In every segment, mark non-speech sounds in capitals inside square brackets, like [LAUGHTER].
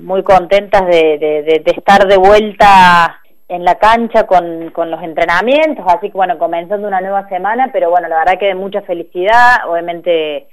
muy contentas de, estar de vuelta en la cancha con, los entrenamientos, así que bueno, comenzando una nueva semana, pero bueno, la verdad que de mucha felicidad, obviamente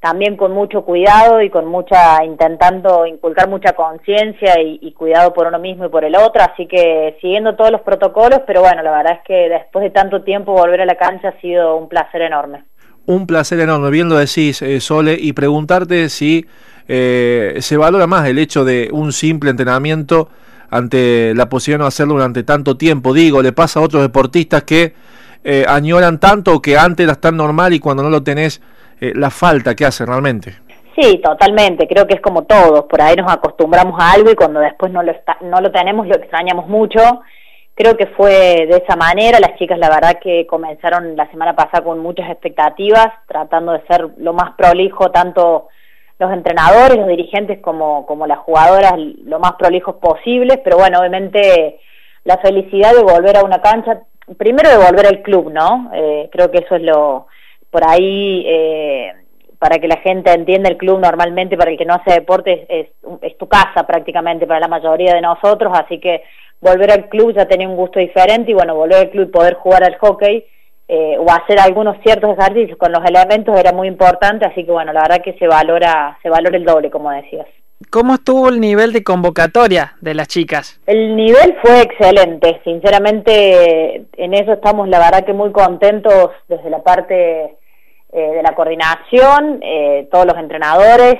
también con mucho cuidado y con mucha, intentando inculcar mucha conciencia y, cuidado por uno mismo y por el otro, así que siguiendo todos los protocolos, pero bueno, la verdad es que después de tanto tiempo volver a la cancha ha sido un placer enorme. Un placer enorme, bien lo decís, eh, Sole, y preguntarte si eh, se valora más el hecho de un simple entrenamiento ante la posibilidad de no hacerlo durante tanto tiempo. Digo, le pasa a otros deportistas que eh, añoran tanto que antes era tan normal y cuando no lo tenés, eh, la falta que hace realmente. Sí, totalmente. Creo que es como todos. Por ahí nos acostumbramos a algo y cuando después no lo, no lo tenemos lo extrañamos mucho. Creo que fue de esa manera. Las chicas, la verdad, que comenzaron la semana pasada con muchas expectativas, tratando de ser lo más prolijo, tanto los entrenadores, los dirigentes como, como las jugadoras lo más prolijos posibles, pero bueno, obviamente la felicidad de volver a una cancha, primero de volver al club, ¿no? Eh, creo que eso es lo, por ahí, eh, para que la gente entienda el club normalmente, para el que no hace deporte, es, es, tu casa prácticamente para la mayoría de nosotros, así que volver al club ya tenía un gusto diferente y bueno, volver al club y poder jugar al hockey eh, o hacer algunos ciertos ejercicios con los elementos era muy importante, así que bueno, la verdad que se valora, se valora el doble, como decías. ¿Cómo estuvo el nivel de convocatoria de las chicas? El nivel fue excelente, sinceramente en eso estamos la verdad que muy contentos desde la parte eh, de la coordinación, eh, todos los entrenadores,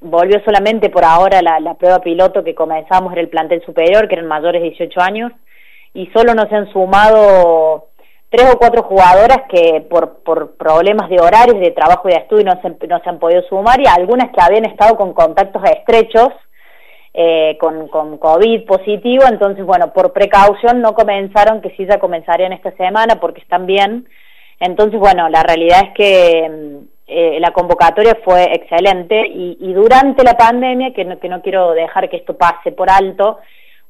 volvió solamente por ahora la, la, prueba piloto que comenzamos en el plantel superior, que eran mayores de 18 años, y solo nos han sumado tres o cuatro jugadoras que por, por problemas de horarios, de trabajo y de estudio no se, no se han podido sumar y algunas que habían estado con contactos estrechos eh, con, con COVID positivo, entonces bueno, por precaución no comenzaron, que sí ya comenzarían esta semana porque están bien. Entonces bueno, la realidad es que eh, la convocatoria fue excelente y, y durante la pandemia, que no, que no quiero dejar que esto pase por alto,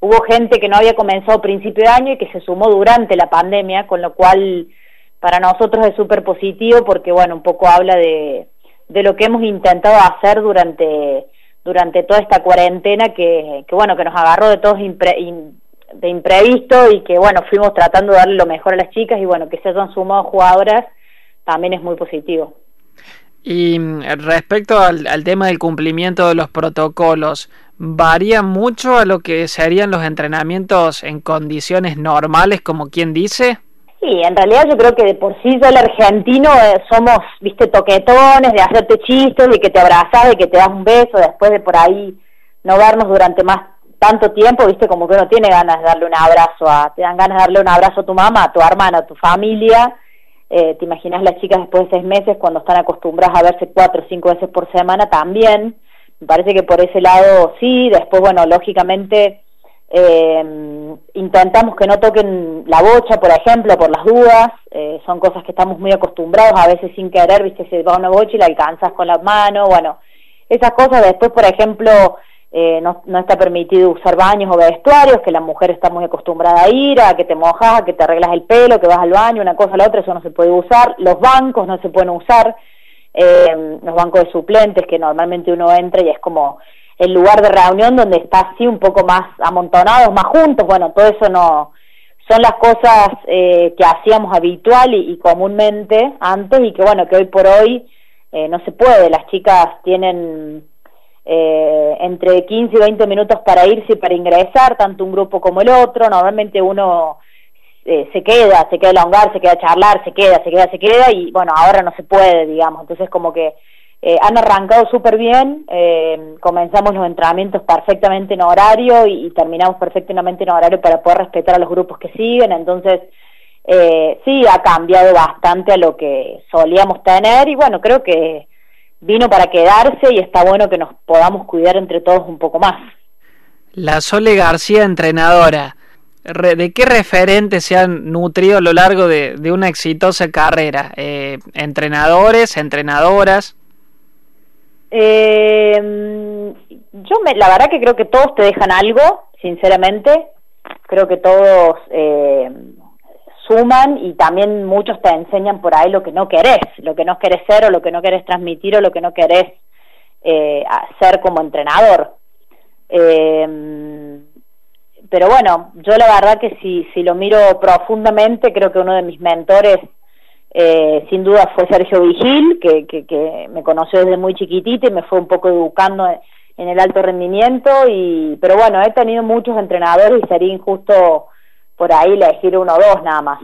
Hubo gente que no había comenzado principio de año y que se sumó durante la pandemia, con lo cual para nosotros es súper positivo porque, bueno, un poco habla de, de lo que hemos intentado hacer durante, durante toda esta cuarentena que, que bueno, que nos agarró de todos de imprevisto y que, bueno, fuimos tratando de darle lo mejor a las chicas y, bueno, que se hayan sumado jugadoras también es muy positivo. Y mm, respecto al, al, tema del cumplimiento de los protocolos, ¿varía mucho a lo que serían los entrenamientos en condiciones normales, como quien dice? Sí, en realidad yo creo que de por sí yo el argentino eh, somos, viste, toquetones, de hacerte chistes, de que te abrazas, de que te das un beso, después de por ahí no vernos durante más tanto tiempo, viste, como que uno tiene ganas de darle un abrazo a, te dan ganas de darle un abrazo a tu mamá, a tu hermana, a tu familia, eh, te imaginas las chicas después de seis meses cuando están acostumbradas a verse cuatro o cinco veces por semana también. Me parece que por ese lado sí. Después, bueno, lógicamente eh, intentamos que no toquen la bocha, por ejemplo, por las dudas. Eh, son cosas que estamos muy acostumbrados, a veces sin querer, viste, se va una bocha y la alcanzas con la mano. Bueno, esas cosas. Después, por ejemplo, eh, no, no, está permitido usar baños o vestuarios, que la mujer está muy acostumbrada a ir, a que te mojas, a que te arreglas el pelo, que vas al baño, una cosa a la otra, eso no se puede usar. Los bancos no se pueden usar, eh, los bancos de suplentes, que normalmente uno entra y es como el lugar de reunión donde está así un poco más amontonados, más juntos, bueno, todo eso no son las cosas eh, que hacíamos habitual y, y, comúnmente antes y que bueno, que hoy por hoy eh, no se puede, las chicas tienen eh, entre 15 y 20 minutos para irse y para ingresar, tanto un grupo como el otro. Normalmente uno eh, se queda, se queda a hogar, se queda a charlar, se queda, se queda, se queda y bueno, ahora no se puede, digamos. Entonces como que eh, han arrancado súper bien, eh, comenzamos los entrenamientos perfectamente en horario y, y, terminamos perfectamente en horario para poder respetar a los grupos que siguen. Entonces eh, sí, ha cambiado bastante a lo que solíamos tener y bueno, creo que vino para quedarse y está bueno que nos podamos cuidar entre todos un poco más. La Sole García, entrenadora, ¿de qué referentes se han nutrido a lo largo de, de una exitosa carrera? Eh, ¿Entrenadores, entrenadoras? Eh, yo me, la verdad que creo que todos te dejan algo, sinceramente. Creo que todos eh, suman y también muchos te enseñan por ahí lo que no querés, lo que no querés ser o lo que no querés transmitir o lo que no querés eh, ser como entrenador. Eh, pero bueno, yo la verdad que si, si lo miro profundamente, creo que uno de mis mentores eh, sin duda fue Sergio Vigil, que, que, me conoció desde muy chiquitita y me fue un poco educando en, el alto rendimiento, y pero bueno, he tenido muchos entrenadores y sería injusto por ahí elegir uno o dos nada más.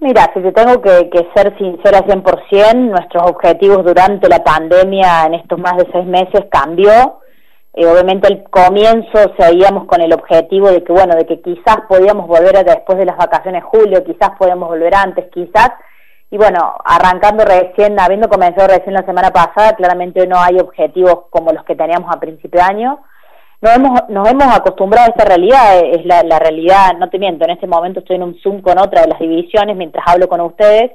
Mira, si te tengo que, que ser sincera 100%, nuestros objetivos durante la pandemia en estos más de seis meses cambió. Eh, obviamente al comienzo seguíamos con el objetivo de que, bueno, de que quizás podíamos volver después de las vacaciones julio, quizás podíamos volver antes, quizás. Y bueno, arrancando recién, habiendo comenzado recién la semana pasada, claramente no hay objetivos como los que teníamos a principio de año nos hemos, nos hemos acostumbrado a esta realidad, es la, realidad, no te miento, en este momento estoy en un Zoom con otra de las divisiones mientras hablo con ustedes,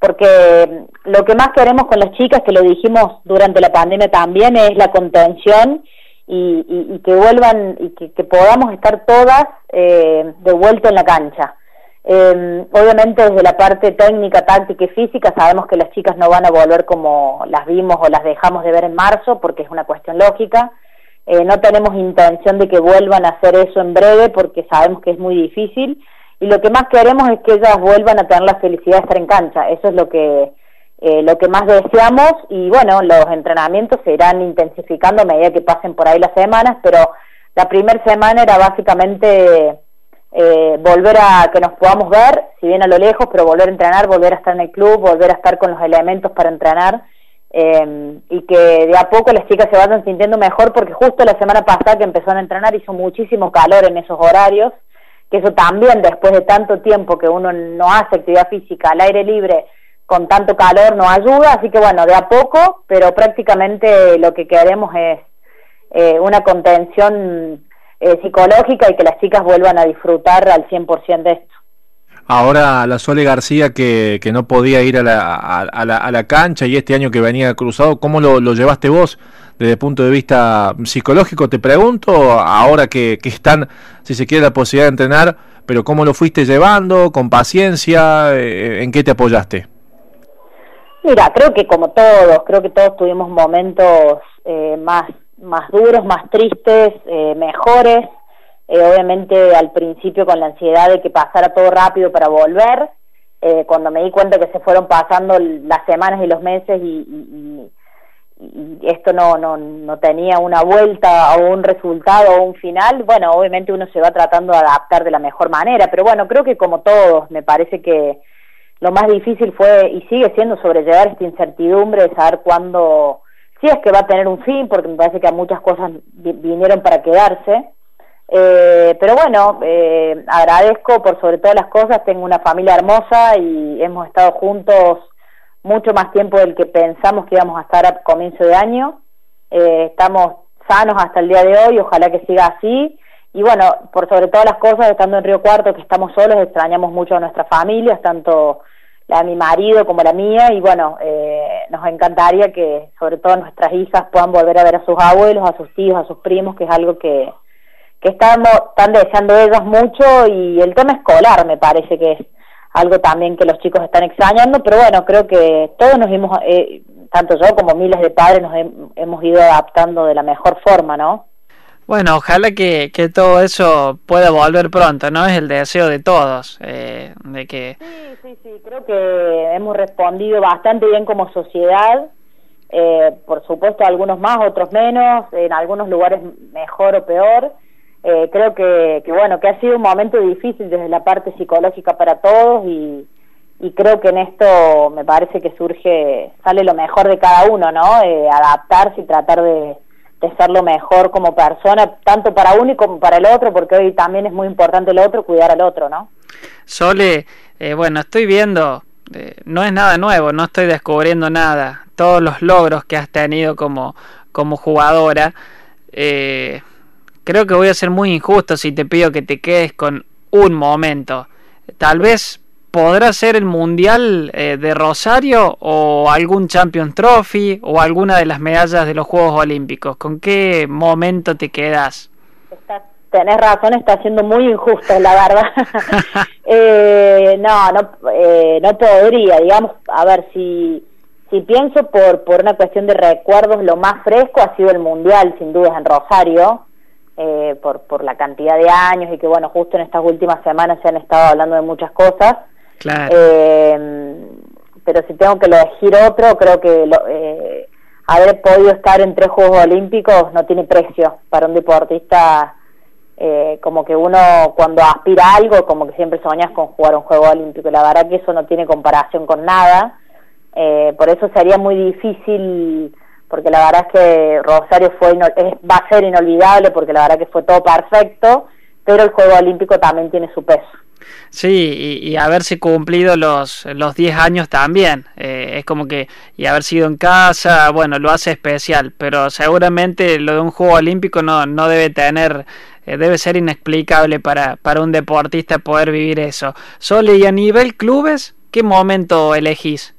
porque lo que más queremos con las chicas, que lo dijimos durante la pandemia también, es la contención y, y, que vuelvan y que, podamos estar todas eh, de vuelta en la cancha. Eh, obviamente desde la parte técnica, táctica y física sabemos que las chicas no van a volver como las vimos o las dejamos de ver en marzo porque es una cuestión lógica eh, no tenemos intención de que vuelvan a hacer eso en breve porque sabemos que es muy difícil. Y lo que más queremos es que ellas vuelvan a tener la felicidad de estar en cancha. Eso es lo que eh, lo que más deseamos. Y bueno, los entrenamientos se irán intensificando a medida que pasen por ahí las semanas, pero la primera semana era básicamente eh, volver a que nos podamos ver, si bien a lo lejos, pero volver a entrenar, volver a estar en el club, volver a estar con los elementos para entrenar eh, y que de a poco las chicas se vayan sintiendo mejor porque justo la semana pasada que empezaron a entrenar hizo muchísimo calor en esos horarios, que eso también después de tanto tiempo que uno no hace actividad física al aire libre con tanto calor no ayuda, así que bueno, de a poco, pero prácticamente lo que queremos es eh, una contención eh, psicológica y que las chicas vuelvan a disfrutar al 100% de esto. Ahora la Sole García que, que no podía ir a la, a, la, a la, cancha y este año que venía cruzado, ¿cómo lo, lo, llevaste vos desde el punto de vista psicológico? Te pregunto, ahora que, que están, si se quiere, la posibilidad de entrenar, pero ¿cómo lo fuiste llevando? ¿Con paciencia? Eh, ¿En qué te apoyaste? Mira, creo que como todos, creo que todos tuvimos momentos eh, más, más duros, más tristes, eh, mejores eh, obviamente al principio con la ansiedad de que pasara todo rápido para volver, eh, cuando me di cuenta que se fueron pasando las semanas y los meses y, esto no, no, no tenía una vuelta o un resultado o un final, bueno, obviamente uno se va tratando de adaptar de la mejor manera, pero bueno, creo que como todos, me parece que lo más difícil fue y sigue siendo sobrellevar esta incertidumbre de saber cuándo, si es que va a tener un fin, porque me parece que muchas cosas vinieron para quedarse, eh, pero bueno, eh, agradezco por sobre todas las cosas, tengo una familia hermosa y hemos estado juntos mucho más tiempo del que pensamos que íbamos a estar a comienzo de año. Eh, estamos sanos hasta el día de hoy, ojalá que siga así. Y bueno, por sobre todas las cosas, estando en Río Cuarto, que estamos solos, extrañamos mucho a nuestras familias, tanto la de mi marido como la mía, y bueno, nos encantaría que sobre todo nuestras hijas puedan volver a ver a sus abuelos, a sus tíos, a sus primos, que es algo que, que estamos, están deseando ellos mucho y el tema escolar me parece que es algo también que los chicos están extrañando, pero bueno, creo que todos nos hemos, eh, tanto yo como miles de padres, nos hemos ido adaptando de la mejor forma, ¿no? Bueno, ojalá que, que todo eso pueda volver pronto, ¿no? Es el deseo de todos, eh, de que... Sí, sí, sí, creo que hemos respondido bastante bien como sociedad, eh, por supuesto algunos más, otros menos, en algunos lugares mejor o peor, eh, creo que, que, bueno, que ha sido un momento difícil desde la parte psicológica para todos y, y creo que en esto me parece que surge, sale lo mejor de cada uno, ¿no? Eh, adaptarse y tratar de, ser lo mejor como persona, tanto para uno y como para el otro, porque hoy también es muy importante el otro, cuidar al otro, ¿no? Sole, eh, bueno, estoy viendo, eh, no es nada nuevo, no estoy descubriendo nada, todos los logros que has tenido como, como jugadora, eh, creo que voy a ser muy injusto si te pido que te quedes con un momento. Tal vez podrá ser el Mundial eh, de Rosario o algún Champions Trophy o alguna de las medallas de los Juegos Olímpicos. ¿Con qué momento te quedas? tenés razón, está siendo muy injusto, la verdad. [LAUGHS] [LAUGHS] eh, no, no, eh, no podría, digamos, a ver, si, si pienso por, por una cuestión de recuerdos, lo más fresco ha sido el Mundial, sin dudas, en Rosario eh, por, por la cantidad de años y que bueno, justo en estas últimas semanas se han estado hablando de muchas cosas. Claro. Eh, pero si tengo que elegir otro, creo que lo, eh, haber podido estar en tres Juegos Olímpicos no tiene precio para un deportista. Eh, como que uno cuando aspira a algo, como que siempre soñas con jugar un Juego Olímpico. La verdad que eso no tiene comparación con nada. Eh, por eso sería muy difícil, porque la verdad es que Rosario fue va a ser inolvidable, porque la verdad que fue todo perfecto, pero el Juego Olímpico también tiene su peso. Sí, y, haberse cumplido los, los 10 años también. Eh, es como que, y haber sido en casa, bueno, lo hace especial, pero seguramente lo de un juego olímpico no, no debe tener, eh, debe ser inexplicable para, para un deportista poder vivir eso. Sole, y a nivel clubes, ¿qué momento elegís?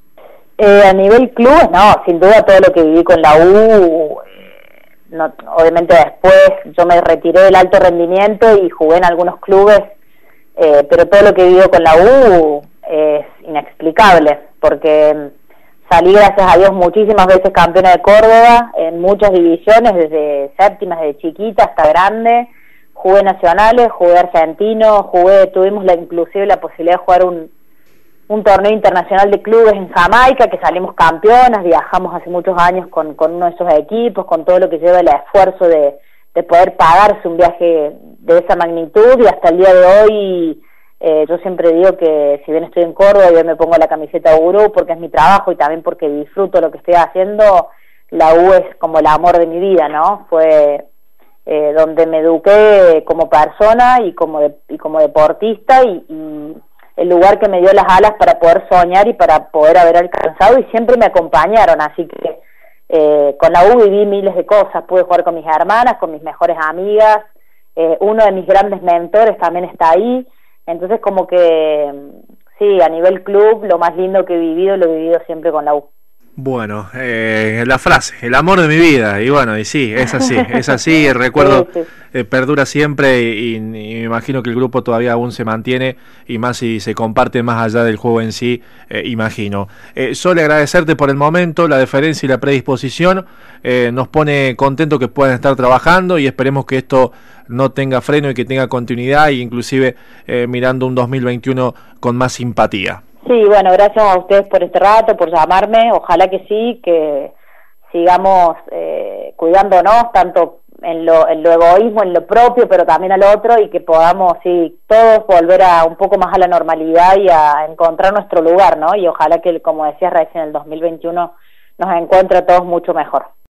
Eh, a nivel clubes, no, sin duda todo lo que viví con la U, no, obviamente después yo me retiré del alto rendimiento y jugué en algunos clubes eh, pero todo lo que vivo con la U es inexplicable, porque salí, gracias a Dios, muchísimas veces campeona de Córdoba, en muchas divisiones, desde séptimas, desde chiquita hasta grande, jugué nacionales, jugué argentino, jugué, tuvimos la, inclusive la posibilidad de jugar un, un torneo internacional de clubes en Jamaica, que salimos campeonas, viajamos hace muchos años con, con uno de esos equipos, con todo lo que lleva el esfuerzo de, de poder pagarse un viaje de esa magnitud y hasta el día de hoy eh, yo siempre digo que si bien estoy en Córdoba y me pongo la camiseta de Uru porque es mi trabajo y también porque disfruto lo que estoy haciendo, la U es como el amor de mi vida, ¿no? Fue eh, donde me eduqué como persona y como, y como deportista y, y el lugar que me dio las alas para poder soñar y para poder haber alcanzado y siempre me acompañaron, así que eh, con la U viví miles de cosas, pude jugar con mis hermanas, con mis mejores amigas, eh, uno de mis grandes mentores también está ahí, entonces como que sí, a nivel club lo más lindo que he vivido lo he vivido siempre con la U. Bueno, eh, la frase, el amor de mi vida, y bueno, y sí, es así, es así, el [LAUGHS] recuerdo eh, perdura siempre y, me imagino que el grupo todavía aún se mantiene y más si se comparte más allá del juego en sí, eh, imagino. Eh, solo agradecerte por el momento, la deferencia y la predisposición, eh, nos pone contento que puedan estar trabajando y esperemos que esto no tenga freno y que tenga continuidad e inclusive mirando un 2021 con más simpatía. Sí, bueno, gracias a ustedes por este rato, por llamarme. Ojalá que sí, que sigamos eh, cuidándonos tanto en lo, en lo egoísmo, en lo propio, pero también al otro y que podamos, sí, todos volver a un poco más a la normalidad y a encontrar nuestro lugar, ¿no? Y ojalá que, como decías recién, el 2021 nos encuentre a todos mucho mejor.